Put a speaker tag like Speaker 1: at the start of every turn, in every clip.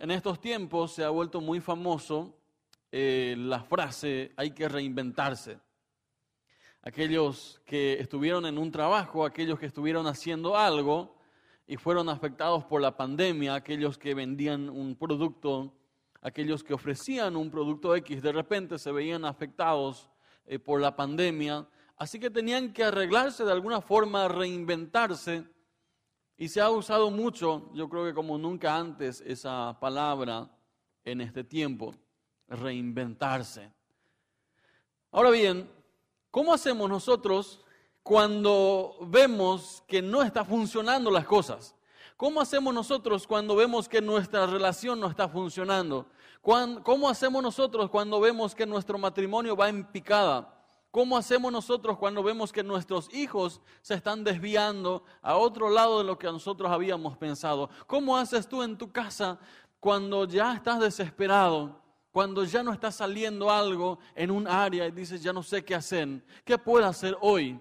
Speaker 1: en estos tiempos se ha vuelto muy famoso eh, la frase hay que reinventarse. Aquellos que estuvieron en un trabajo, aquellos que estuvieron haciendo algo y fueron afectados por la pandemia, aquellos que vendían un producto, aquellos que ofrecían un producto X, de repente se veían afectados eh, por la pandemia, así que tenían que arreglarse de alguna forma, reinventarse. Y se ha usado mucho, yo creo que como nunca antes, esa palabra en este tiempo reinventarse. Ahora bien, ¿cómo hacemos nosotros cuando vemos que no está funcionando las cosas? ¿Cómo hacemos nosotros cuando vemos que nuestra relación no está funcionando? ¿Cómo hacemos nosotros cuando vemos que nuestro matrimonio va en picada? ¿Cómo hacemos nosotros cuando vemos que nuestros hijos se están desviando a otro lado de lo que nosotros habíamos pensado? ¿Cómo haces tú en tu casa cuando ya estás desesperado? cuando ya no está saliendo algo en un área y dices, ya no sé qué hacer, ¿qué puedo hacer hoy?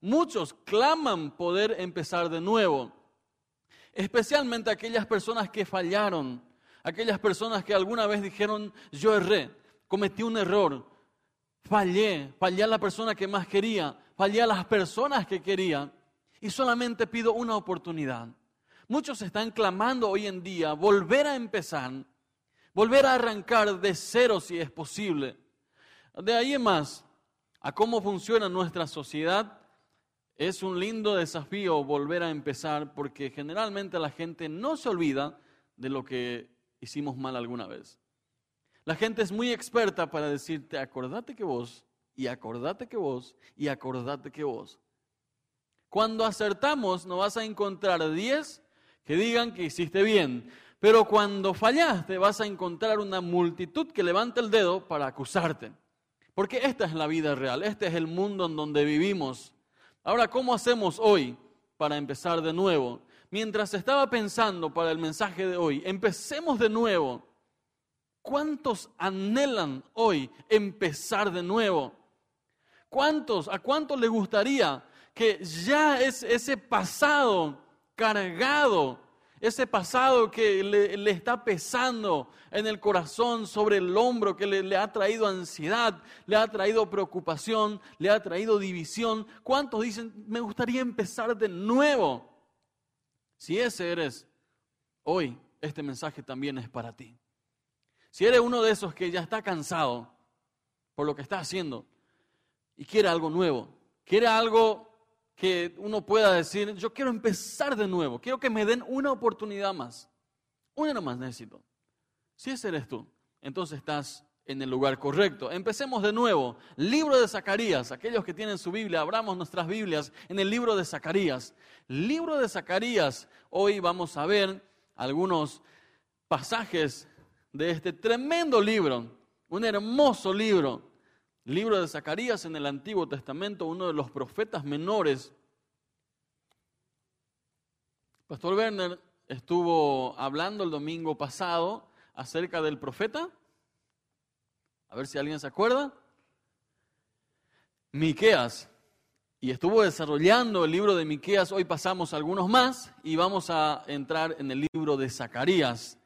Speaker 1: Muchos claman poder empezar de nuevo, especialmente aquellas personas que fallaron, aquellas personas que alguna vez dijeron, yo erré, cometí un error, fallé, fallé a la persona que más quería, fallé a las personas que quería y solamente pido una oportunidad. Muchos están clamando hoy en día volver a empezar volver a arrancar de cero si es posible. De ahí en más, a cómo funciona nuestra sociedad, es un lindo desafío volver a empezar porque generalmente la gente no se olvida de lo que hicimos mal alguna vez. La gente es muy experta para decirte, acordate que vos, y acordate que vos, y acordate que vos. Cuando acertamos, no vas a encontrar 10 que digan que hiciste bien. Pero cuando fallaste vas a encontrar una multitud que levanta el dedo para acusarte. Porque esta es la vida real, este es el mundo en donde vivimos. Ahora, ¿cómo hacemos hoy para empezar de nuevo? Mientras estaba pensando para el mensaje de hoy, empecemos de nuevo. ¿Cuántos anhelan hoy empezar de nuevo? ¿Cuántos, a cuántos les gustaría que ya es ese pasado cargado ese pasado que le, está pesando en el corazón, sobre el hombro, que le, le, ha traído ansiedad, le ha traído preocupación, le ha traído división. ¿Cuántos dicen, me gustaría empezar de nuevo? Si ese eres, hoy este mensaje también es para ti. Si eres uno de esos que ya está cansado por lo que está haciendo y quiere algo nuevo, quiere algo que uno pueda decir, yo quiero empezar de nuevo, quiero que me den una oportunidad más. Una nomás necesito. Si ese eres tú, entonces estás en el lugar correcto. Empecemos de nuevo. Libro de Zacarías. Aquellos que tienen su Biblia, abramos nuestras Biblias en el libro de Zacarías. Libro de Zacarías. Hoy vamos a ver algunos pasajes de este tremendo libro. Un hermoso libro libro de Zacarías en el Antiguo Testamento, uno de los profetas menores. Pastor Werner estuvo hablando el domingo pasado acerca del profeta. A ver si alguien se acuerda. Miqueas. Y estuvo desarrollando el libro de Miqueas. Hoy pasamos algunos más y vamos a entrar en el libro de Zacarías.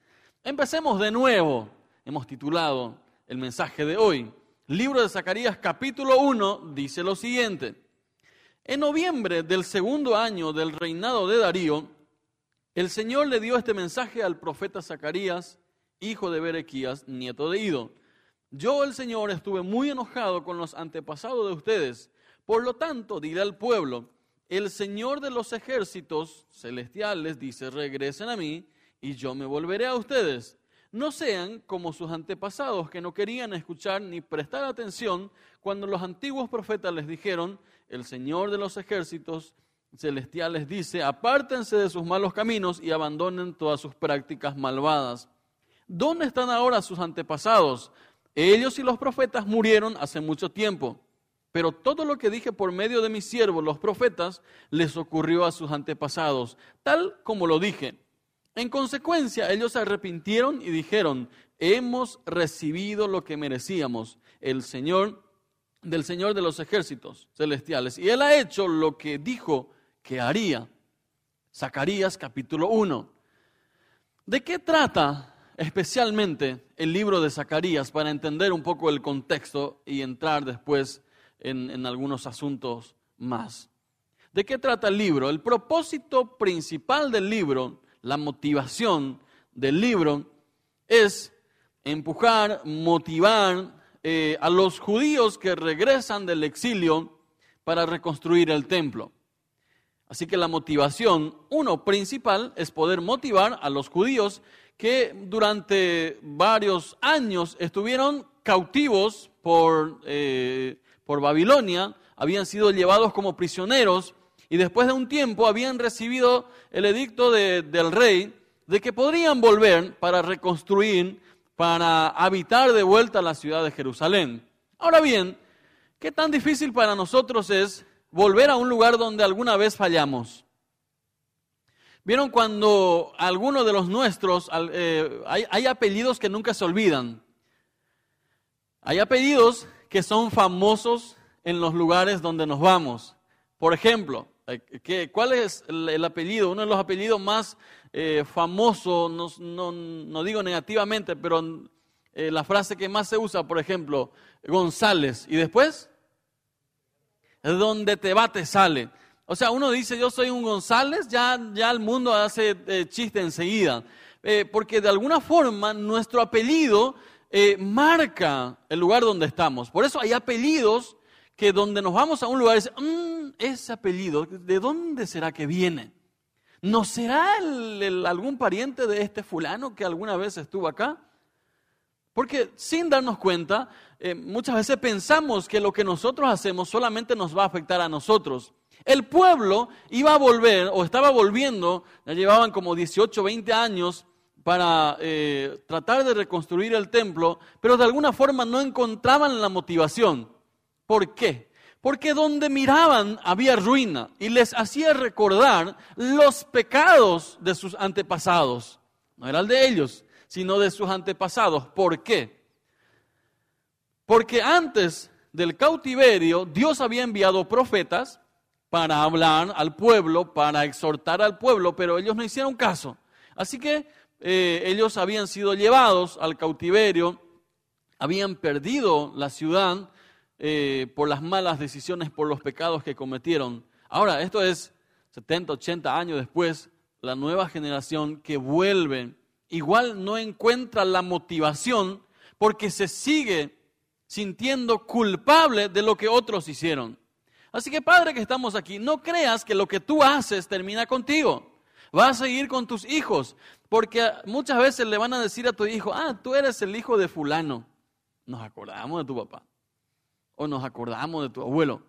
Speaker 1: Empecemos de nuevo. Hemos titulado el mensaje de hoy. Libro de Zacarías capítulo 1 dice lo siguiente. En noviembre del segundo año del reinado de Darío, el Señor le dio este mensaje al profeta Zacarías, hijo de Berequías, nieto de Ido. Yo, el Señor, estuve muy enojado con los antepasados de ustedes. Por lo tanto, dile al pueblo, el Señor de los ejércitos celestiales dice, regresen a mí y yo me volveré a ustedes no sean como sus antepasados que no querían escuchar ni prestar atención cuando los antiguos profetas les dijeron, el Señor de los ejércitos celestiales dice, apártense de sus malos caminos y abandonen todas sus prácticas malvadas. ¿Dónde están ahora sus antepasados? Ellos y los profetas murieron hace mucho tiempo. Pero todo lo que dije por medio de mis siervos, los profetas, les ocurrió a sus antepasados, tal como lo dije. En consecuencia, ellos se arrepintieron y dijeron, hemos recibido lo que merecíamos el Señor del Señor de los ejércitos celestiales. Y Él ha hecho lo que dijo que haría. Zacarías capítulo 1. ¿De qué trata especialmente el libro de Zacarías para entender un poco el contexto y entrar después en, en algunos asuntos más. ¿De qué trata el libro? El propósito principal del libro, la motivación del libro, es empujar, motivar eh, a los judíos que regresan del exilio para reconstruir el templo. Así que la motivación, uno principal, es poder motivar a los judíos que durante varios años estuvieron cautivos por, eh, por Babilonia, habían sido llevados como prisioneros y después de un tiempo habían recibido el edicto del rey de que podrían volver para reconstruir, para habitar de vuelta la ciudad de Jerusalén. Ahora bien, ¿qué tan difícil para nosotros es volver a un lugar donde alguna vez fallamos? ¿Vieron cuando algunos de los nuestros, eh, hay apellidos que nunca se olvidan? Hay apellidos que son famosos en los lugares donde nos vamos. Por ejemplo, ¿Cuál es el, apellido? Uno de los apellidos más eh, famosos, no, digo negativamente, pero eh, la frase que más se usa, por ejemplo, González. ¿Y después? Donde te va, te sale. O sea, uno dice, yo soy un González, ya, ya el mundo hace eh, chiste enseguida. porque de alguna forma nuestro apellido marca el lugar donde estamos. Por eso hay apellidos que donde nos vamos a un lugar, es, mm, ese apellido, ¿de dónde será que viene? ¿No será algún pariente de este fulano que alguna vez estuvo acá? Porque sin darnos cuenta, eh, muchas veces pensamos que lo que nosotros hacemos solamente nos va a afectar a nosotros. El pueblo iba a volver, o estaba volviendo, ya llevaban como 18, 20 años para eh, tratar de reconstruir el templo, pero de alguna forma no encontraban la motivación. ¿Por qué? Porque donde miraban había ruina y les hacía recordar los pecados de sus antepasados. No era el de ellos, sino de sus antepasados. ¿Por qué? Porque antes del cautiverio Dios había enviado profetas para hablar al pueblo, para exhortar al pueblo, pero ellos no hicieron caso. Así que eh, ellos habían sido llevados al cautiverio, habían perdido la ciudad eh, por las malas decisiones, por los pecados que cometieron. Ahora, esto es 70, 80 años después, la nueva generación que vuelve, igual no encuentra la motivación porque se sigue sintiendo culpable de lo que otros hicieron. Así que padre que estamos aquí, no creas que lo que tú haces termina contigo. Vas a seguir con tus hijos, porque muchas veces le van a decir a tu hijo, ah, tú eres el hijo de fulano. Nos acordamos de tu papá nos acordamos de tu abuelo.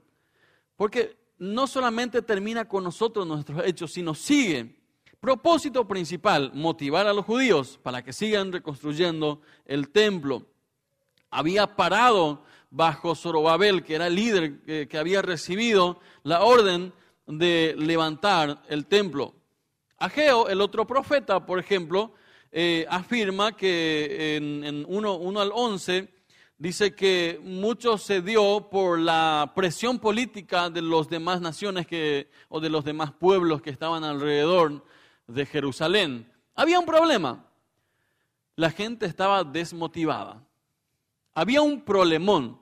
Speaker 1: Porque no solamente termina con nosotros nuestros hechos, sino sigue. Propósito principal, motivar a los judíos para que sigan reconstruyendo el templo. Había parado bajo Zorobabel, que era el líder que, había recibido la orden de levantar el templo. Ageo, el otro profeta, por ejemplo, eh, afirma que en, en 1, al 11 dice que mucho se dio por la presión política de las demás naciones que, o de los demás pueblos que estaban alrededor de Jerusalén. Había un problema. La gente estaba desmotivada. Había un problemón.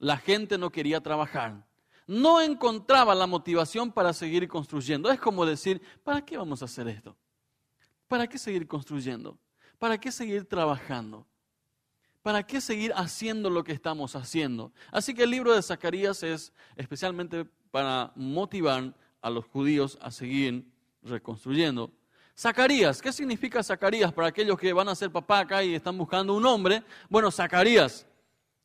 Speaker 1: La gente no quería trabajar. No encontraba la motivación para seguir construyendo. Es como decir, ¿para qué vamos a hacer esto? ¿Para qué seguir construyendo? ¿Para qué seguir trabajando? ¿Para qué seguir haciendo lo que estamos haciendo? Así que el libro de Zacarías es especialmente para motivar a los judíos a seguir reconstruyendo. Zacarías, ¿qué significa Zacarías para aquellos que van a ser papá acá y están buscando un nombre? Bueno, Zacarías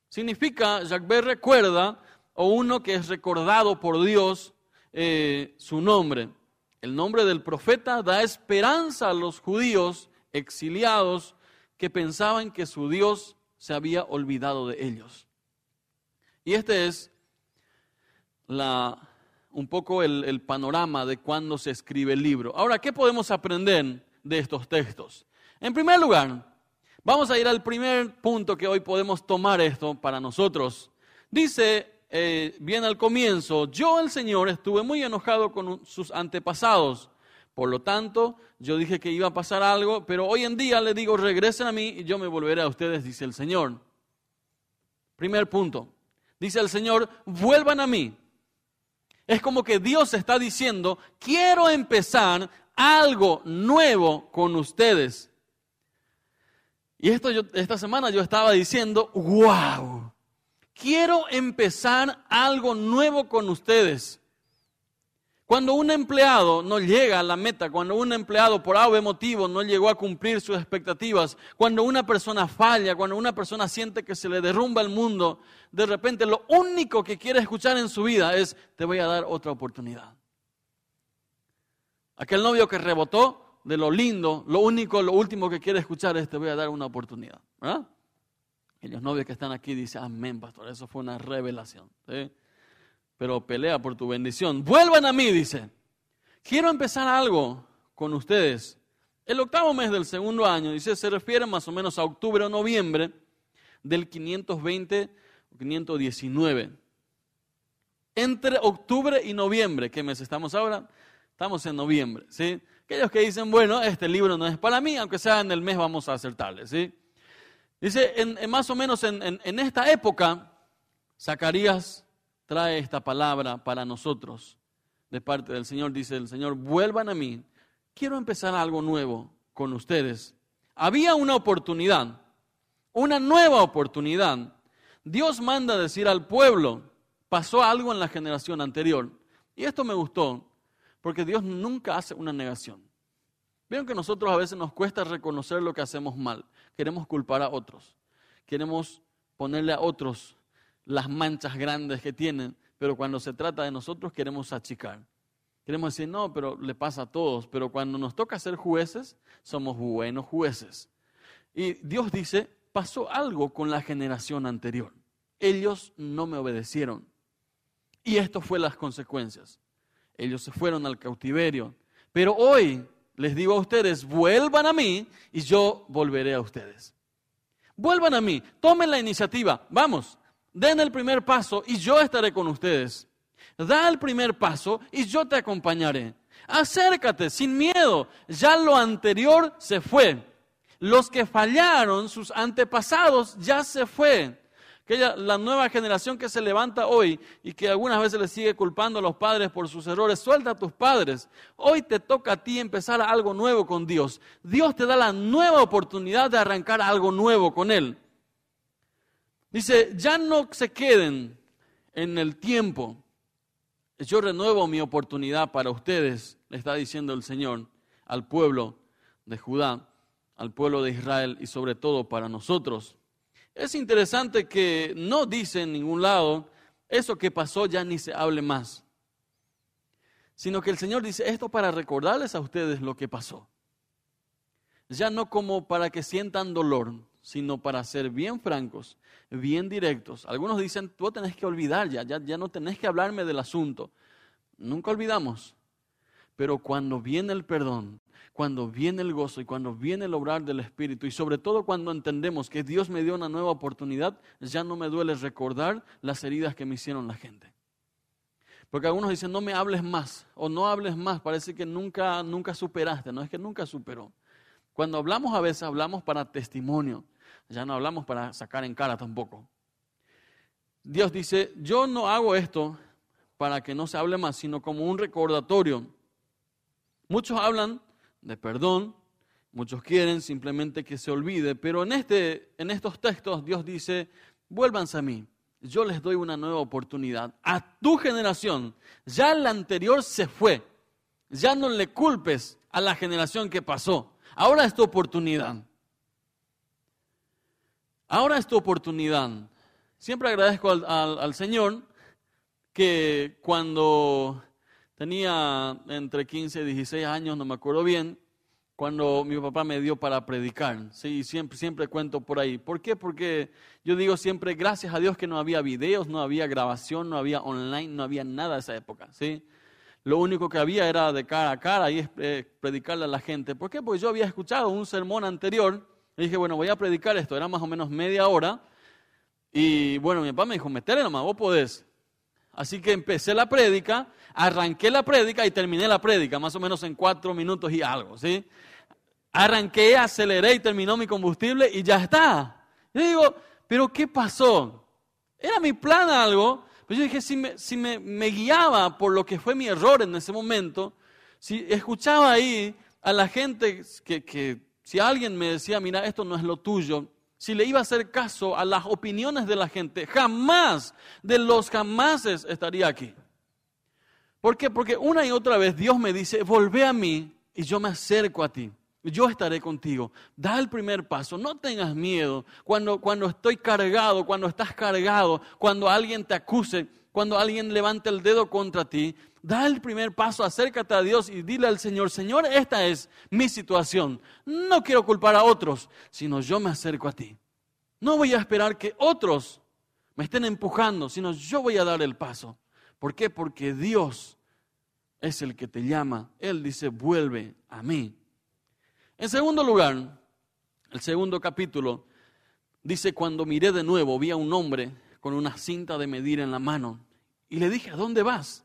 Speaker 1: significa, Jacques recuerda, o uno que es recordado por Dios eh, su nombre. El nombre del profeta da esperanza a los judíos exiliados que pensaban que su Dios se había olvidado de ellos. Y este es la, un poco el, panorama de cuando se escribe el libro. Ahora, ¿qué podemos aprender de estos textos? En primer lugar, vamos a ir al primer punto que hoy podemos tomar esto para nosotros. Dice eh, bien al comienzo, yo el Señor estuve muy enojado con sus antepasados Por lo tanto, yo dije que iba a pasar algo, pero hoy en día le digo, regresen a mí y yo me volveré a ustedes, dice el Señor. Primer punto. Dice el Señor, vuelvan a mí. Es como que Dios está diciendo, quiero empezar algo nuevo con ustedes. Y esto yo, esta semana yo estaba diciendo, wow, quiero empezar algo nuevo con ustedes. Cuando un empleado no llega a la meta, cuando un empleado por algún motivo no llegó a cumplir sus expectativas, cuando una persona falla, cuando una persona siente que se le derrumba el mundo, de repente lo único que quiere escuchar en su vida es, te voy a dar otra oportunidad. Aquel novio que rebotó de lo lindo, lo único, lo último que quiere escuchar es, te voy a dar una oportunidad. ¿verdad? Y los novios que están aquí dicen, amén, pastor, eso fue una revelación. ¿sí? Pero pelea por tu bendición. Vuelvan a mí, dice. Quiero empezar algo con ustedes. El octavo mes del segundo año, dice, se refiere más o menos a octubre o noviembre del 520 o 519. Entre octubre y noviembre, ¿qué mes estamos ahora? Estamos en noviembre, ¿sí? Aquellos que dicen, bueno, este libro no es para mí, aunque sea en el mes vamos a acertarle, ¿sí? Dice, en, más o menos en, en esta época, Zacarías trae esta palabra para nosotros de parte del Señor. Dice el Señor, vuelvan a mí. Quiero empezar algo nuevo con ustedes. Había una oportunidad, una nueva oportunidad. Dios manda decir al pueblo, pasó algo en la generación anterior. Y esto me gustó, porque Dios nunca hace una negación. Vieron que nosotros a veces nos cuesta reconocer lo que hacemos mal. Queremos culpar a otros. Queremos ponerle a otros las manchas grandes que tienen, pero cuando se trata de nosotros queremos achicar. Queremos decir, no, pero le pasa a todos, pero cuando nos toca ser jueces, somos buenos jueces. Y Dios dice, pasó algo con la generación anterior. Ellos no me obedecieron. Y esto fue las consecuencias. Ellos se fueron al cautiverio. Pero hoy les digo a ustedes, vuelvan a mí y yo volveré a ustedes. Vuelvan a mí, tomen la iniciativa, vamos, Den el primer paso y yo estaré con ustedes. Da el primer paso y yo te acompañaré. Acércate sin miedo. Ya lo anterior se fue. Los que fallaron, sus antepasados, ya se fue. Aquella, la nueva generación que se levanta hoy y que algunas veces le sigue culpando a los padres por sus errores, suelta a tus padres. Hoy te toca a ti empezar algo nuevo con Dios. Dios te da la nueva oportunidad de arrancar algo nuevo con Él. Dice, ya no se queden en el tiempo. Yo renuevo mi oportunidad para ustedes, le está diciendo el Señor al pueblo de Judá, al pueblo de Israel y sobre todo para nosotros. Es interesante que no dice en ningún lado, eso que pasó ya ni se hable más, sino que el Señor dice esto para recordarles a ustedes lo que pasó. Ya no como para que sientan dolor, sino para ser bien francos, bien directos. Algunos dicen, tú tenés que olvidar ya, ya, ya no tenés que hablarme del asunto. Nunca olvidamos. Pero cuando viene el perdón, cuando viene el gozo y cuando viene el obrar del Espíritu y sobre todo cuando entendemos que Dios me dio una nueva oportunidad, ya no me duele recordar las heridas que me hicieron la gente. Porque algunos dicen, no me hables más o no hables más, parece que nunca, nunca superaste, no es que nunca superó. Cuando hablamos a veces hablamos para testimonio, ya no hablamos para sacar en cara tampoco. Dios dice, yo no hago esto para que no se hable más, sino como un recordatorio. Muchos hablan de perdón, muchos quieren simplemente que se olvide, pero en, este, en estos textos Dios dice, vuélvanse a mí, yo les doy una nueva oportunidad. A tu generación, ya la anterior se fue, ya no le culpes a la generación que pasó. Ahora es tu oportunidad. Ahora es tu oportunidad. Siempre agradezco al, Señor que cuando tenía entre 15 y 16 años, no me acuerdo bien, cuando mi papá me dio para predicar. Sí, siempre, siempre cuento por ahí. ¿Por qué? Porque yo digo siempre, gracias a Dios que no había videos, no había grabación, no había online, no había nada de esa época. ¿sí? lo único que había era de cara a cara y eh, predicarle a la gente. ¿Por qué? Porque yo había escuchado un sermón anterior dije, bueno, voy a predicar esto, era más o menos media hora. Y bueno, mi papá me dijo, metele nomás, vos podés. Así que empecé la prédica, arranqué la prédica y terminé la prédica, más o menos en cuatro minutos y algo, ¿sí? Arranqué, aceleré y terminó mi combustible y ya está. Yo digo, pero ¿qué pasó? ¿Era mi plan algo? Pues yo dije, si, me, si me, guiaba por lo que fue mi error en ese momento, si escuchaba ahí a la gente que si alguien me decía, mira, esto no es lo tuyo, si le iba a hacer caso a las opiniones de la gente, jamás de los jamases estaría aquí. ¿Por qué? Porque una y otra vez Dios me dice, volvé a mí y yo me acerco a ti. Yo estaré contigo. Da el primer paso. No tengas miedo. Cuando, cuando estoy cargado, cuando estás cargado, cuando alguien te acuse, cuando alguien levante el dedo contra ti, da el primer paso, acércate a Dios y dile al Señor, Señor, esta es mi situación. No quiero culpar a otros, sino yo me acerco a ti. No voy a esperar que otros me estén empujando, sino yo voy a dar el paso. ¿Por qué? Porque Dios es el que te llama. Él dice, vuelve a mí. En segundo lugar, el segundo capítulo dice, cuando miré de nuevo, vi a un hombre con una cinta de medir en la mano y le dije, ¿a dónde vas?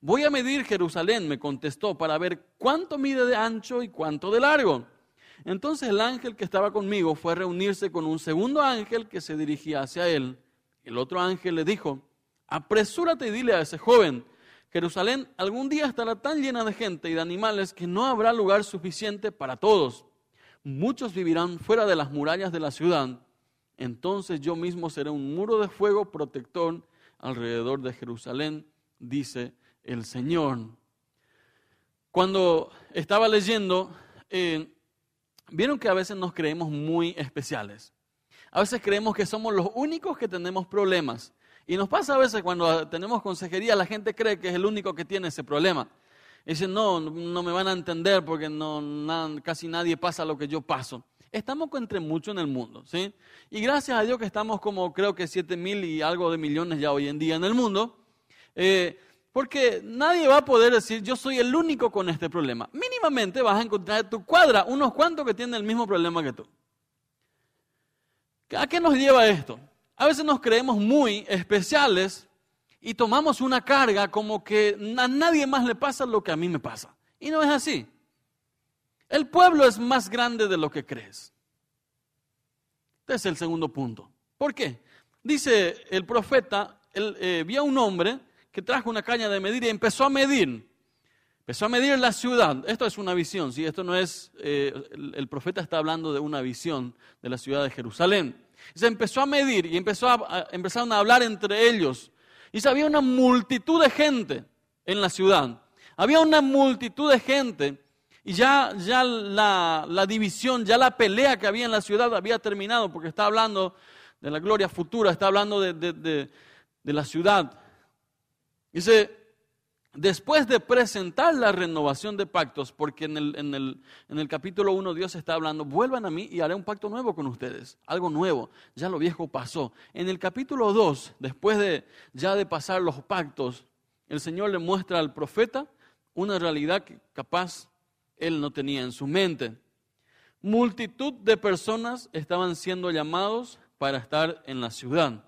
Speaker 1: Voy a medir Jerusalén, me contestó, para ver cuánto mide de ancho y cuánto de largo. Entonces el ángel que estaba conmigo fue a reunirse con un segundo ángel que se dirigía hacia él. El otro ángel le dijo, apresúrate y dile a ese joven, Jerusalén algún día estará tan llena de gente y de animales que no habrá lugar suficiente para todos. Muchos vivirán fuera de las murallas de la ciudad. Entonces yo mismo seré un muro de fuego protector alrededor de Jerusalén, dice el Señor. Cuando estaba leyendo, eh, vieron que a veces nos creemos muy especiales. A veces creemos que somos los únicos que tenemos problemas. Y nos pasa a veces cuando tenemos consejería, la gente cree que es el único que tiene ese problema. Dicen, no, no me van a entender porque no, casi nadie pasa lo que yo paso. Estamos entre muchos en el mundo, ¿sí? Y gracias a Dios que estamos como creo que 7 mil y algo de millones ya hoy en día en el mundo, eh, porque nadie va a poder decir, yo soy el único con este problema. Mínimamente vas a encontrar en tu cuadra unos cuantos que tienen el mismo problema que tú. ¿A qué nos lleva esto? A veces nos creemos muy especiales y tomamos una carga como que a nadie más le pasa lo que a mí me pasa. Y no es así. El pueblo es más grande de lo que crees. Este es el segundo punto. ¿Por qué? Dice el profeta, él, eh, vio a un hombre que trajo una caña de medir y empezó a medir. Empezó a medir la ciudad. Esto es una visión, ¿sí? Esto no es, eh, el, profeta está hablando de una visión de la ciudad de Jerusalén. Se empezó a medir y empezó empezaron a hablar entre ellos. Y había una multitud de gente en la ciudad. Había una multitud de gente y ya, ya la, división, ya la pelea que había en la ciudad había terminado porque está hablando de la gloria futura, está hablando de, de, de la ciudad. Dice, Después de presentar la renovación de pactos, porque en el, en, el, en el, capítulo 1 Dios está hablando, vuelvan a mí y haré un pacto nuevo con ustedes, algo nuevo, ya lo viejo pasó. En el capítulo 2, después de ya de pasar los pactos, el Señor le muestra al profeta una realidad que capaz él no tenía en su mente. Multitud de personas estaban siendo llamados para estar en la ciudad.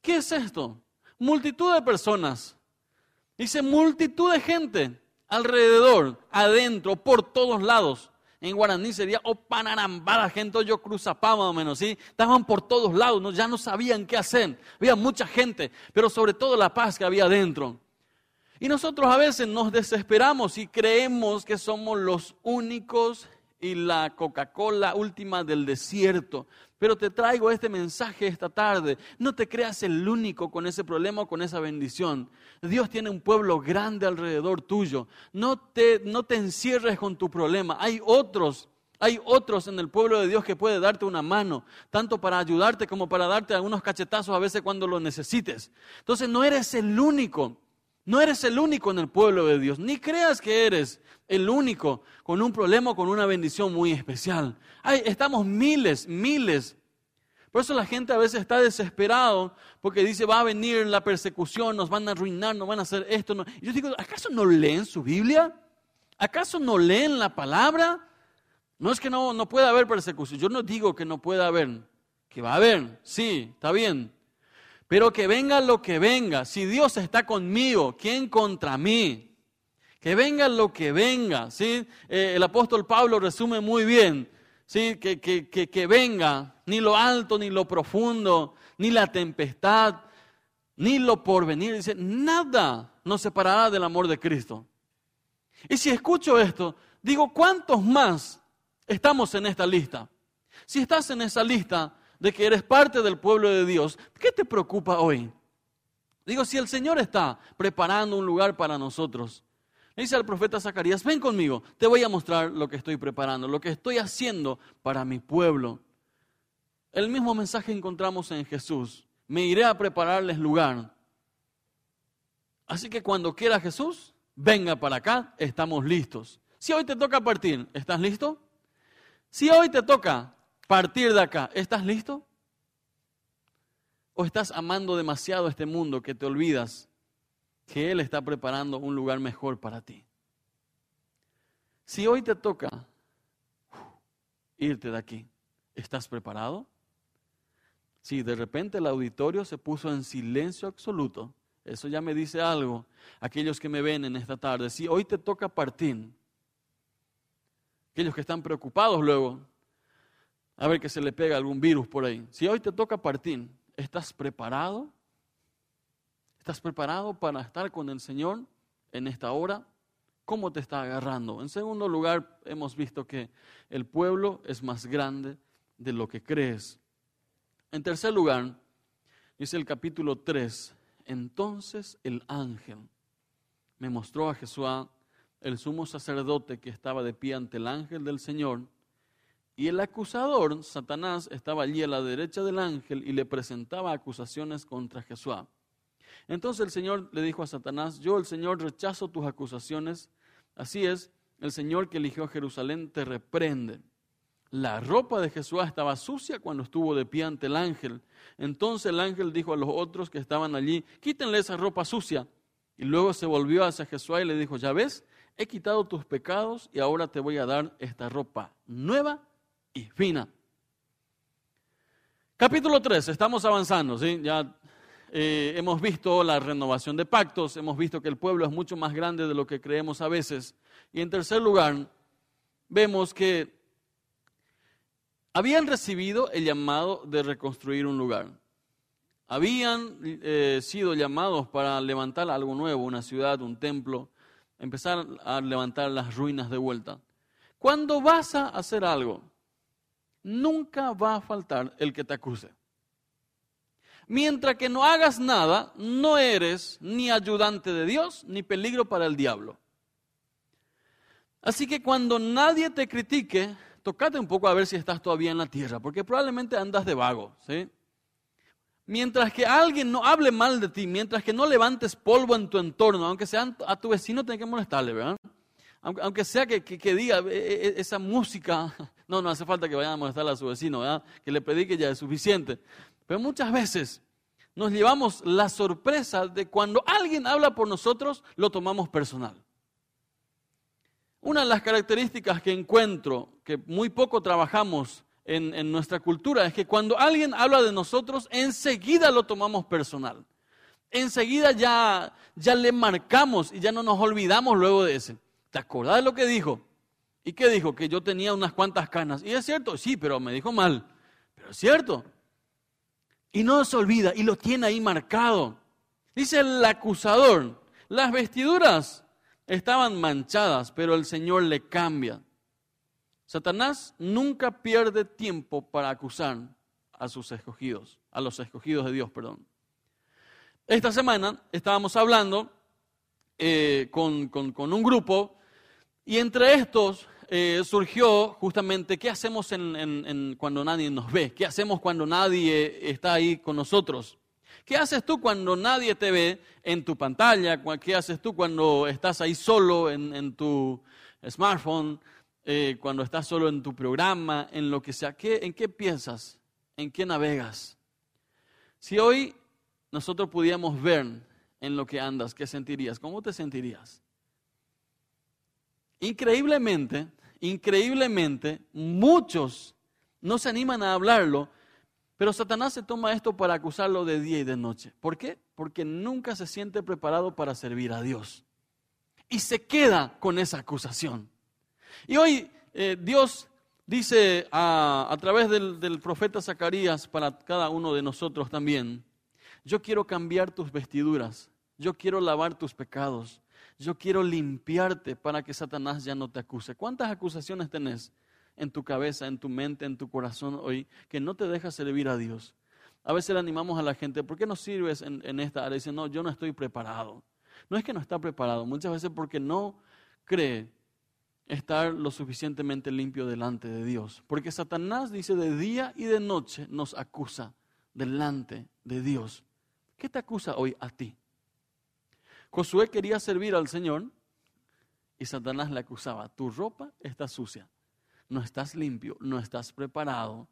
Speaker 1: ¿Qué es esto? Multitud de personas Dice multitud de gente alrededor, adentro, por todos lados. En guaraní sería o panarambada, gente yo cruzapá más o menos, ¿sí? Estaban por todos lados, ¿no? ya no sabían qué hacer. Había mucha gente, pero sobre todo la paz que había adentro. Y nosotros a veces nos desesperamos y creemos que somos los únicos y la Coca-Cola última del desierto. Pero te traigo este mensaje esta tarde. No te creas el único con ese problema o con esa bendición. Dios tiene un pueblo grande alrededor tuyo. No te, no te encierres con tu problema. Hay otros hay otros en el pueblo de Dios que puede darte una mano, tanto para ayudarte como para darte algunos cachetazos a veces cuando lo necesites. Entonces no eres el único, no eres el único en el pueblo de Dios, ni creas que eres el único con un problema o con una bendición muy especial. estamos miles, miles. Por eso la gente a veces está desesperado porque dice, va a venir la persecución, nos van a arruinar, nos van a hacer esto. Y yo digo, ¿acaso no leen su Biblia? ¿Acaso no leen la palabra? No es que no, no pueda haber persecución. Yo no digo que no pueda haber, que va a haber, sí, está bien. Pero que venga lo que venga, si Dios está conmigo, ¿quién contra mí? Que venga lo que venga, ¿sí? Eh, el apóstol Pablo resume muy bien, ¿sí? Que, que, que, que venga ni lo alto, ni lo profundo, ni la tempestad, ni lo porvenir. Dice, nada nos separará del amor de Cristo. Y si escucho esto, digo, ¿cuántos más estamos en esta lista? Si estás en esa lista de que eres parte del pueblo de Dios, ¿qué te preocupa hoy? Digo, si el Señor está preparando un lugar para nosotros, le dice al profeta Zacarías, ven conmigo, te voy a mostrar lo que estoy preparando, lo que estoy haciendo para mi pueblo. El mismo mensaje encontramos en Jesús. Me iré a prepararles lugar. Así que cuando quiera Jesús, venga para acá, estamos listos. Si hoy te toca partir, ¿estás listo? Si hoy te toca partir de acá, ¿estás listo? ¿O estás amando demasiado este mundo que te olvidas que Él está preparando un lugar mejor para ti? Si hoy te toca irte de aquí, ¿estás preparado? Si de repente el auditorio se puso en silencio absoluto, eso ya me dice algo. Aquellos que me ven en esta tarde, si hoy te toca partir, aquellos que están preocupados luego, a ver que se le pega algún virus por ahí. Si hoy te toca partir, ¿estás preparado? ¿Estás preparado para estar con el Señor en esta hora? ¿Cómo te está agarrando? En segundo lugar, hemos visto que el pueblo es más grande de lo que crees. En tercer lugar, dice el capítulo 3, entonces el ángel me mostró a Jesús, el sumo sacerdote que estaba de pie ante el ángel del Señor, y el acusador, Satanás, estaba allí a la derecha del ángel y le presentaba acusaciones contra Jesús. Entonces el Señor le dijo a Satanás, yo el Señor rechazo tus acusaciones, así es, el Señor que eligió a Jerusalén te reprende. La ropa de Jesús estaba sucia cuando estuvo de pie ante el ángel. Entonces el ángel dijo a los otros que estaban allí, quítenle esa ropa sucia. Y luego se volvió hacia Jesús y le dijo, ya ves, he quitado tus pecados y ahora te voy a dar esta ropa nueva y fina. Capítulo 3, estamos avanzando, ¿sí? Ya eh, hemos visto la renovación de pactos, hemos visto que el pueblo es mucho más grande de lo que creemos a veces. Y en tercer lugar, vemos que habían recibido el llamado de reconstruir un lugar. Habían eh, sido llamados para levantar algo nuevo, una ciudad, un templo, empezar a levantar las ruinas de vuelta. Cuando vas a hacer algo, nunca va a faltar el que te acuse. Mientras que no hagas nada, no eres ni ayudante de Dios ni peligro para el diablo. Así que cuando nadie te critique, tocate un poco a ver si estás todavía en la tierra, porque probablemente andas de vago. Mientras que alguien no hable mal de ti, mientras que no levantes polvo en tu entorno, aunque sea a tu vecino, tenés que molestarle, ¿verdad? Aunque, sea que, diga e, e, e, esa música, no, no hace falta que vayan a molestarle a su vecino, ¿verdad? Que le predique ya es suficiente. Pero muchas veces nos llevamos la sorpresa de cuando alguien habla por nosotros, lo tomamos personal. Una de las características que encuentro, que muy poco trabajamos en, nuestra cultura, es que cuando alguien habla de nosotros, enseguida lo tomamos personal. Enseguida ya, ya le marcamos y ya no nos olvidamos luego de ese. ¿Te acordás de lo que dijo? ¿Y qué dijo? Que yo tenía unas cuantas canas. Y es cierto, sí, pero me dijo mal. Pero es cierto. Y no se olvida y lo tiene ahí marcado. Dice el acusador, las vestiduras estaban manchadas, pero el Señor le cambia. Satanás nunca pierde tiempo para acusar a sus escogidos, a los escogidos de Dios, perdón. Esta semana estábamos hablando eh, con, un grupo y entre estos eh, surgió justamente qué hacemos cuando nadie nos ve, qué hacemos cuando nadie está ahí con nosotros. ¿Qué haces tú cuando nadie te ve en tu pantalla? ¿Qué haces tú cuando estás ahí solo en, tu smartphone? Eh, cuando estás solo en tu programa, en lo que sea. ¿En qué piensas? ¿En qué navegas? Si hoy nosotros pudiéramos ver en lo que andas, ¿qué sentirías? ¿Cómo te sentirías? Increíblemente, increíblemente, muchos no se animan a hablarlo Pero Satanás se toma esto para acusarlo de día y de noche. ¿Por qué? Porque nunca se siente preparado para servir a Dios. Y se queda con esa acusación. Y hoy eh, Dios dice a, través del profeta Zacarías para cada uno de nosotros también, yo quiero cambiar tus vestiduras, yo quiero lavar tus pecados, yo quiero limpiarte para que Satanás ya no te acuse. ¿Cuántas acusaciones tenés en tu cabeza, en tu mente, en tu corazón hoy que no te deja servir a Dios? A veces le animamos a la gente, ¿por qué no sirves en, en esta área? Dicen, no, yo no estoy preparado. No es que no está preparado, muchas veces porque no cree estar lo suficientemente limpio delante de Dios. Porque Satanás dice de día y de noche nos acusa delante de Dios. ¿Qué te acusa hoy a ti? Josué quería servir al Señor y Satanás le acusaba, tu ropa está sucia, no estás limpio, no estás preparado,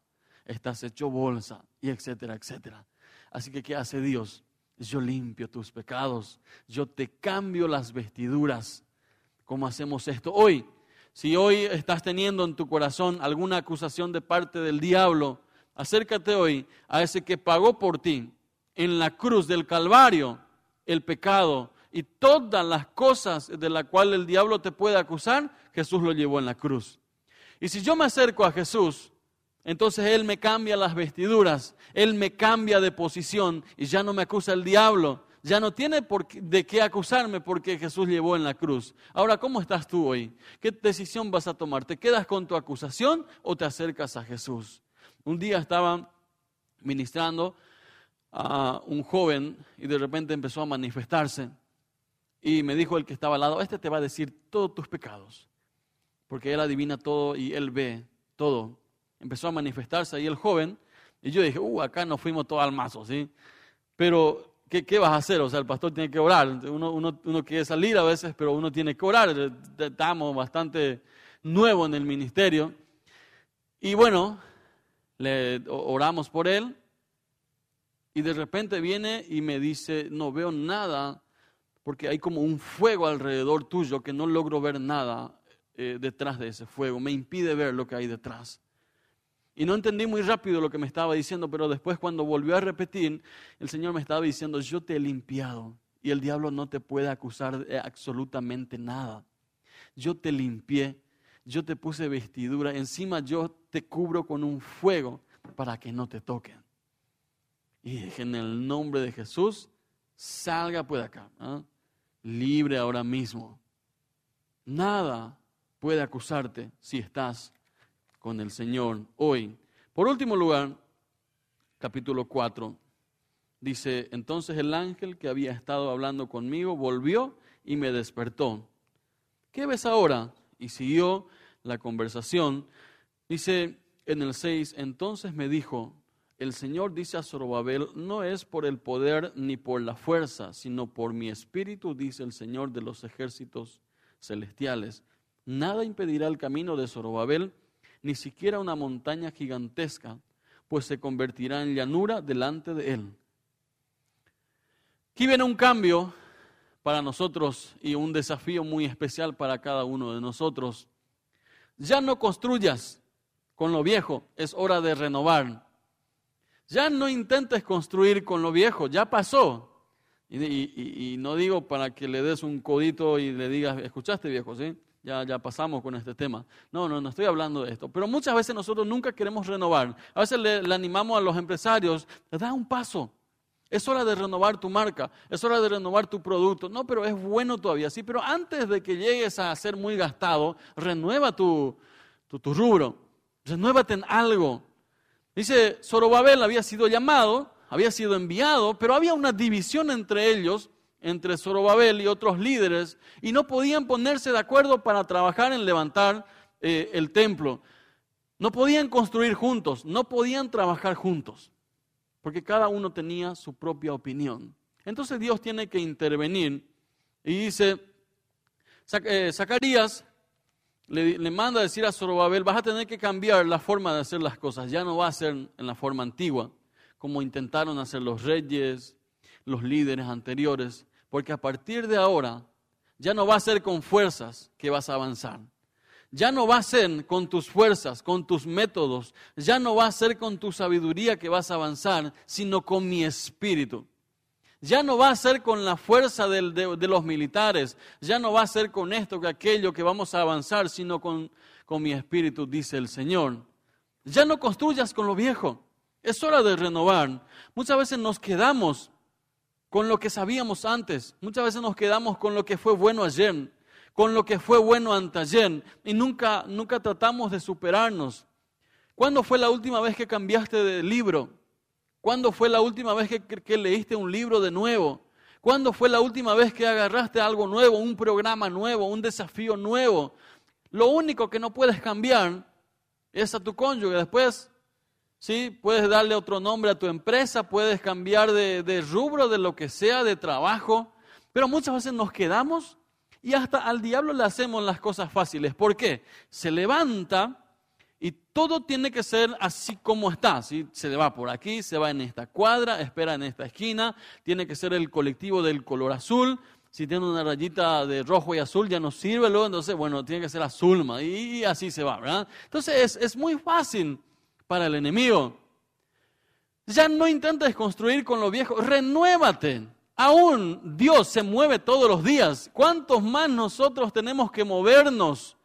Speaker 1: estás hecho bolsa y etcétera, etcétera. Así que, ¿qué hace Dios? Yo limpio tus pecados, yo te cambio las vestiduras. ¿Cómo hacemos esto hoy? Si hoy estás teniendo en tu corazón alguna acusación de parte del diablo, acércate hoy a ese que pagó por ti en la cruz del Calvario el pecado y todas las cosas de las cuales el diablo te puede acusar, Jesús lo llevó en la cruz. Y si yo me acerco a Jesús, entonces Él me cambia las vestiduras, Él me cambia de posición y ya no me acusa el diablo, ya no tiene de qué acusarme porque Jesús llevó en la cruz. Ahora, ¿cómo estás tú hoy? ¿Qué decisión vas a tomar? ¿Te quedas con tu acusación o te acercas a Jesús? Un día estaba ministrando a un joven y de repente empezó a manifestarse y me dijo el que estaba al lado, este te va a decir todos tus pecados, porque él adivina todo y él ve todo. Empezó a manifestarse ahí el joven, y yo dije, uh, acá nos fuimos todos al mazo, ¿sí? Pero, ¿qué, ¿qué, vas a hacer? O sea, el pastor tiene que orar. Uno, uno, uno quiere salir a veces, pero uno tiene que orar. Estamos bastante nuevos en el ministerio. Y bueno, le oramos por él, y de repente viene y me dice, no veo nada porque hay como un fuego alrededor tuyo que no logro ver nada eh, detrás de ese fuego, me impide ver lo que hay detrás. Y no entendí muy rápido lo que me estaba diciendo, pero después cuando volvió a repetir, el Señor me estaba diciendo, yo te he limpiado y el diablo no te puede acusar de absolutamente nada. Yo te limpié, yo te puse vestidura, encima yo te cubro con un fuego para que no te toquen. Y dije, en el nombre de Jesús, salga pues de acá. ¿ah? Libre ahora mismo. Nada puede acusarte si estás con el Señor hoy. Por último lugar, capítulo 4, dice, entonces el ángel que había estado hablando conmigo volvió y me despertó. ¿Qué ves ahora? Y siguió la conversación. Dice en el 6, entonces me dijo, el Señor dice a Zorobabel, no es por el poder ni por la fuerza, sino por mi espíritu, dice el Señor de los ejércitos celestiales. Nada impedirá el camino de Zorobabel, ni siquiera una montaña gigantesca, pues se convertirá en llanura delante de él. Aquí viene un cambio para nosotros y un desafío muy especial para cada uno de nosotros. Ya no construyas con lo viejo, es hora de renovar. Ya no intentes construir con lo viejo, ya pasó. Y, no digo para que le des un codito y le digas, escuchaste viejo. Ya, ya pasamos con este tema. No, no, no estoy hablando de esto. Pero muchas veces nosotros nunca queremos renovar. A veces le, le animamos a los empresarios, da un paso. Es hora de renovar tu marca, es hora de renovar tu producto. No, pero es bueno todavía, sí, pero antes de que llegues a ser muy gastado, renueva tu, tu, tu rubro, renuévate en algo. Dice, Zorobabel había sido llamado, había sido enviado, pero había una división entre ellos, entre Zorobabel y otros líderes, y no podían ponerse de acuerdo para trabajar en levantar eh, el templo. No podían construir juntos, no podían trabajar juntos, porque cada uno tenía su propia opinión. Entonces Dios tiene que intervenir y dice, eh, Zacarías le, manda a decir a Zorobabel, vas a tener que cambiar la forma de hacer las cosas, ya no va a ser en la forma antigua, como intentaron hacer los reyes, los líderes anteriores, porque a partir de ahora ya no va a ser con fuerzas que vas a avanzar, Ya no va a ser con tus fuerzas, con tus métodos, ya no va a ser con tu sabiduría que vas a avanzar, sino con mi espíritu. Ya no va a ser con la fuerza de, los militares, ya no va a ser con esto que aquello que vamos a avanzar, sino con, mi espíritu, dice el Señor. Ya no construyas con lo viejo, es hora de renovar. Muchas veces nos quedamos con lo que sabíamos antes, muchas veces nos quedamos con lo que fue bueno ayer, con lo que fue bueno anteayer y nunca, nunca tratamos de superarnos. ¿Cuándo fue la última vez que cambiaste de libro? ¿Cuándo fue la última vez que, leíste un libro de nuevo? ¿Cuándo fue la última vez que agarraste algo nuevo, un programa nuevo, un desafío nuevo? Lo único que no puedes cambiar es a tu cónyuge. Después, sí, puedes darle otro nombre a tu empresa, puedes cambiar de, de rubro, de lo que sea, de trabajo, pero muchas veces nos quedamos y hasta al diablo le hacemos las cosas fáciles. ¿Por qué? Se levanta todo tiene que ser así como está. ¿sí? Se va por aquí, se va en esta cuadra, espera en esta esquina. Tiene que ser el colectivo del color azul. Si tiene una rayita de rojo y azul ya no sirve luego, entonces, bueno, tiene que ser azul. Y así se va, ¿verdad? Entonces es, es muy fácil para el enemigo. Ya no intentes construir con lo viejo, renuévate. Aún Dios se mueve todos los días. ¿Cuántos más nosotros tenemos que movernos?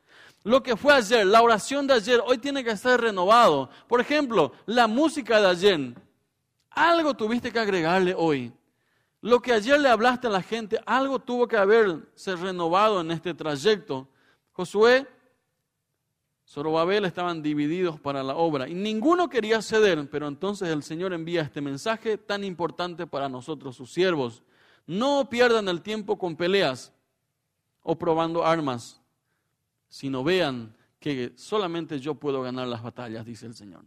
Speaker 1: Lo que fue ayer, la oración de ayer, hoy tiene que ser renovado. Por ejemplo, la música de ayer. Algo tuviste que agregarle hoy. Lo que ayer le hablaste a la gente, algo tuvo que haberse renovado en este trayecto. Josué, Zorobabel estaban divididos para la obra y ninguno quería ceder, pero entonces el Señor envía este mensaje tan importante para nosotros, sus siervos. No pierdan el tiempo con peleas o probando armas sino vean que solamente yo puedo ganar las batallas, dice el Señor.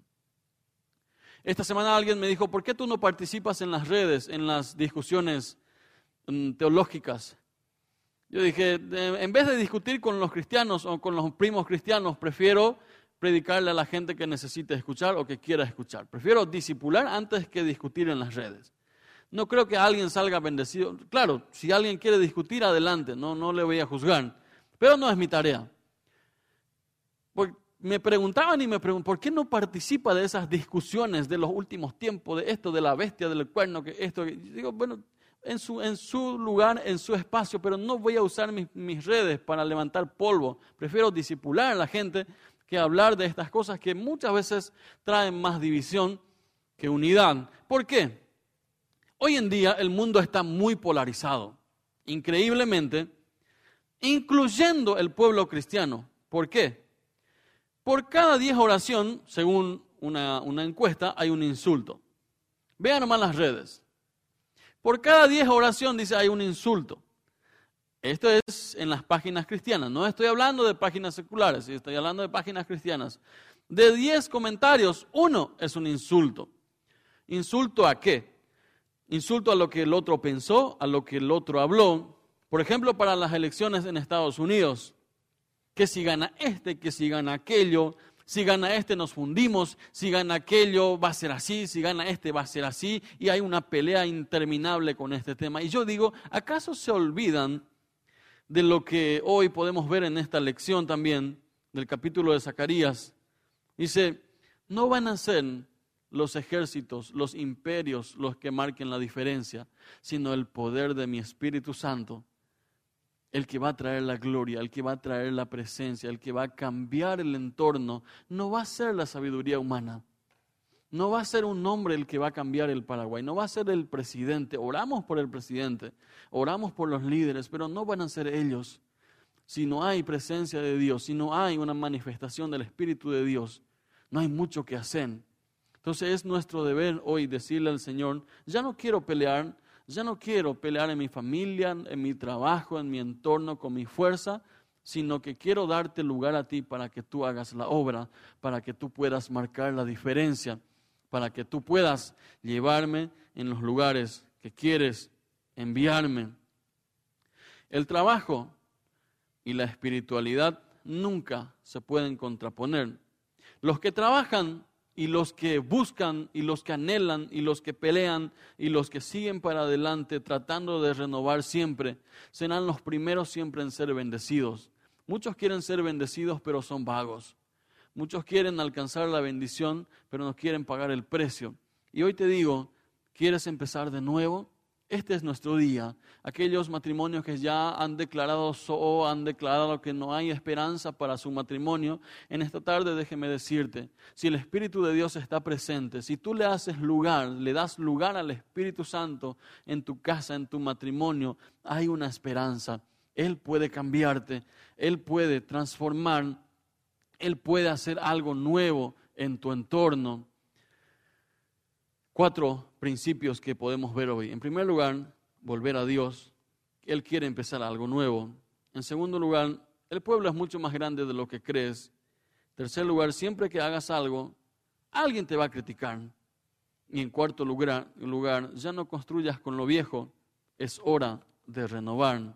Speaker 1: Esta semana alguien me dijo, ¿por qué tú no participas en las redes, en las discusiones mm, teológicas? Yo dije, en vez de discutir con los cristianos o con los primos cristianos, prefiero predicarle a la gente que necesite escuchar o que quiera escuchar. Prefiero disipular antes que discutir en las redes. No creo que alguien salga bendecido. Claro, si alguien quiere discutir, adelante, no, no le voy a juzgar. Pero no es mi tarea me preguntaban y me preguntaban, ¿por qué no participa de esas discusiones de los últimos tiempos, de esto, de la bestia, del cuerno, que esto? digo, bueno, en su, en su lugar, en su espacio, pero no voy a usar mis, mis redes para levantar polvo. Prefiero disipular a la gente que hablar de estas cosas que muchas veces traen más división que unidad. ¿Por qué? Hoy en día el mundo está muy polarizado, increíblemente, incluyendo el pueblo cristiano. ¿Por qué? Por cada 10 oración, según una, encuesta, hay un insulto. Vean nomás las redes. Por cada 10 oración dice hay un insulto. Esto es en las páginas cristianas. No estoy hablando de páginas seculares, estoy hablando de páginas cristianas. De 10 comentarios, uno es un insulto. ¿Insulto a qué? Insulto a lo que el otro pensó, a lo que el otro habló. Por ejemplo, para las elecciones en Estados Unidos que si gana este, que si gana aquello, si gana este nos fundimos, si gana aquello va a ser así, si gana este va a ser así, y hay una pelea interminable con este tema. Y yo digo, ¿acaso se olvidan de lo que hoy podemos ver en esta lección también del capítulo de Zacarías? Dice, no van a ser los ejércitos, los imperios los que marquen la diferencia, sino el poder de mi Espíritu Santo el que va a traer la gloria, el que va a traer la presencia, el que va a cambiar el entorno, no va a ser la sabiduría humana. No va a ser un hombre el que va a cambiar el Paraguay, no va a ser el presidente. Oramos por el presidente, oramos por los líderes, pero no van a ser ellos. Si no hay presencia de Dios, si no hay una manifestación del Espíritu de Dios, no hay mucho que hacer. Entonces es nuestro deber hoy decirle al Señor, ya no quiero pelear, ya no quiero pelear en mi familia, en mi trabajo, en mi entorno con mi fuerza, sino que quiero darte lugar a ti para que tú hagas la obra, para que tú puedas marcar la diferencia, para que tú puedas llevarme en los lugares que quieres enviarme. El trabajo y la espiritualidad nunca se pueden contraponer. Los que trabajan y los que buscan y los que anhelan y los que pelean y los que siguen para adelante tratando de renovar siempre, serán los primeros siempre en ser bendecidos. Muchos quieren ser bendecidos, pero son vagos. Muchos quieren alcanzar la bendición, pero no quieren pagar el precio. Y hoy te digo, ¿quieres empezar de nuevo? Este es nuestro día. Aquellos matrimonios que ya han declarado o han declarado que no hay esperanza para su matrimonio, en esta tarde déjeme decirte, si el Espíritu de Dios está presente, si tú le haces lugar, le das lugar al Espíritu Santo en tu casa, en tu matrimonio, hay una esperanza. Él puede cambiarte, Él puede transformar, Él puede hacer algo nuevo en tu entorno cuatro principios que podemos ver hoy. En primer lugar, volver a Dios. Él quiere empezar algo nuevo. En segundo lugar, el pueblo es mucho más grande de lo que crees. En tercer lugar, siempre que hagas algo, alguien te va a criticar. Y en cuarto lugar, lugar, ya no construyas con lo viejo, es hora de renovar.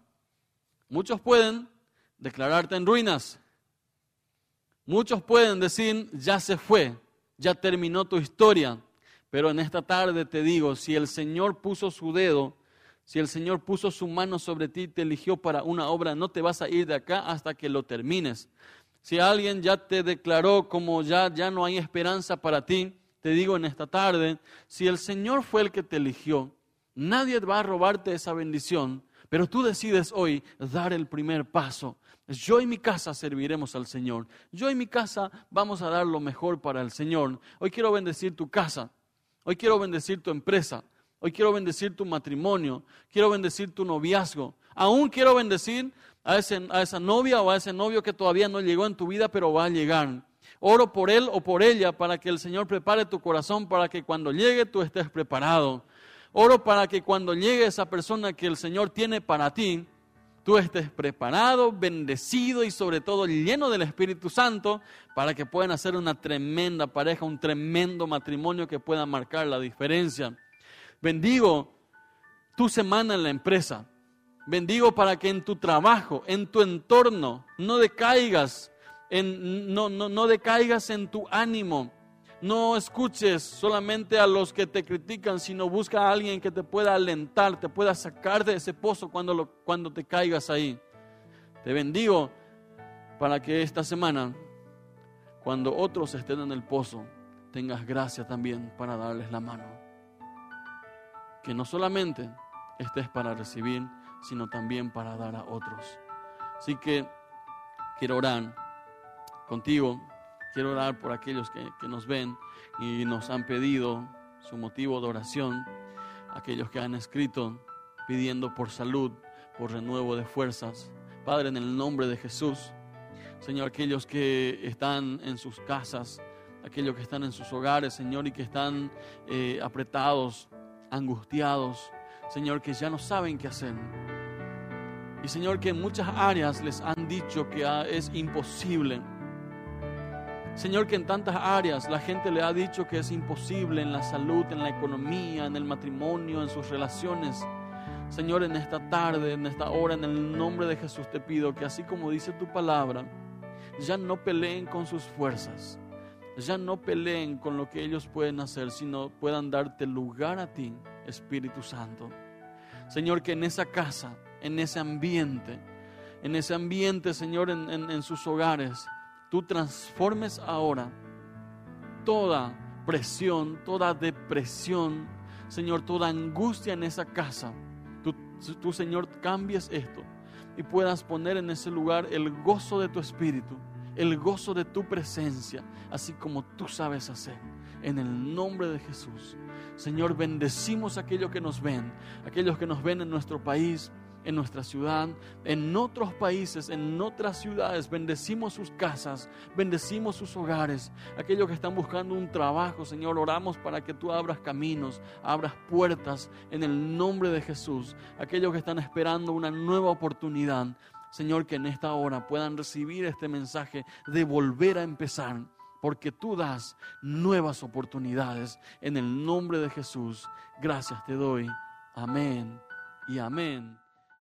Speaker 1: Muchos pueden declararte en ruinas. Muchos pueden decir, ya se fue, ya terminó tu historia. Pero en esta tarde te digo, si el Señor puso su dedo, si el Señor puso su mano sobre ti y te eligió para una obra, no te vas a ir de acá hasta que lo termines. Si alguien ya te declaró como ya, ya no hay esperanza para ti, te digo en esta tarde, si el Señor fue el que te eligió, nadie va a robarte esa bendición, pero tú decides hoy dar el primer paso. Yo y mi casa serviremos al Señor. Yo y mi casa vamos a dar lo mejor para el Señor. Hoy quiero bendecir tu casa. Hoy quiero bendecir tu empresa. Hoy quiero bendecir tu matrimonio. Quiero bendecir tu noviazgo. Aún quiero bendecir a, a esa novia o a ese novio que todavía no llegó en tu vida, pero va a llegar. Oro por él o por ella para que el Señor prepare tu corazón para que cuando llegue tú estés preparado. Oro para que cuando llegue esa persona que el Señor tiene para ti, tú estés preparado, bendecido y sobre todo lleno del Espíritu Santo para que puedan hacer una tremenda pareja, un tremendo matrimonio que pueda marcar la diferencia. Bendigo tu semana en la empresa. Bendigo para que en tu trabajo, en tu entorno, no decaigas, en, no, no, no decaigas en tu ánimo no escuches solamente a los que te critican, sino busca a alguien que te pueda alentar, te pueda sacar de ese pozo cuando, lo, cuando te caigas ahí. Te bendigo para que esta semana, cuando otros estén en el pozo, tengas gracia también para darles la mano. Que no solamente estés para recibir, sino también para dar a otros. Así que quiero orar contigo Quiero orar por aquellos que, nos ven y nos han pedido su motivo de oración, aquellos que han escrito pidiendo por salud, por renuevo de fuerzas. Padre, en el nombre de Jesús, Señor, aquellos que están en sus casas, aquellos que están en sus hogares, Señor, y que están eh, apretados, angustiados, Señor, que ya no saben qué hacer. Y Señor, que en muchas áreas les han dicho que ah, es imposible Señor, que en tantas áreas la gente le ha dicho que es imposible en la salud, en la economía, en el matrimonio, en sus relaciones. Señor, en esta tarde, en esta hora, en el nombre de Jesús te pido que así como dice tu palabra, ya no peleen con sus fuerzas, ya no peleen con lo que ellos pueden hacer, sino puedan darte lugar a ti, Espíritu Santo. Señor, que en esa casa, en ese ambiente, en ese ambiente, Señor, en, en sus hogares, tú transformes ahora toda presión, toda depresión, Señor, toda angustia en esa casa. Tú, Señor, cambies esto y puedas poner en ese lugar el gozo de tu espíritu, el gozo de tu presencia, así como tú sabes hacer. En el nombre de Jesús. Señor, bendecimos a aquellos que nos ven, aquellos que nos ven en nuestro país, en nuestra ciudad, en otros países, en otras ciudades. Bendecimos sus casas, bendecimos sus hogares. Aquellos que están buscando un trabajo, Señor, oramos para que tú abras caminos, abras puertas en el nombre de Jesús. Aquellos que están esperando una nueva oportunidad, Señor, que en esta hora puedan recibir este mensaje de volver a empezar. Porque tú das nuevas oportunidades en el nombre de Jesús. Gracias te doy. Amén y amén.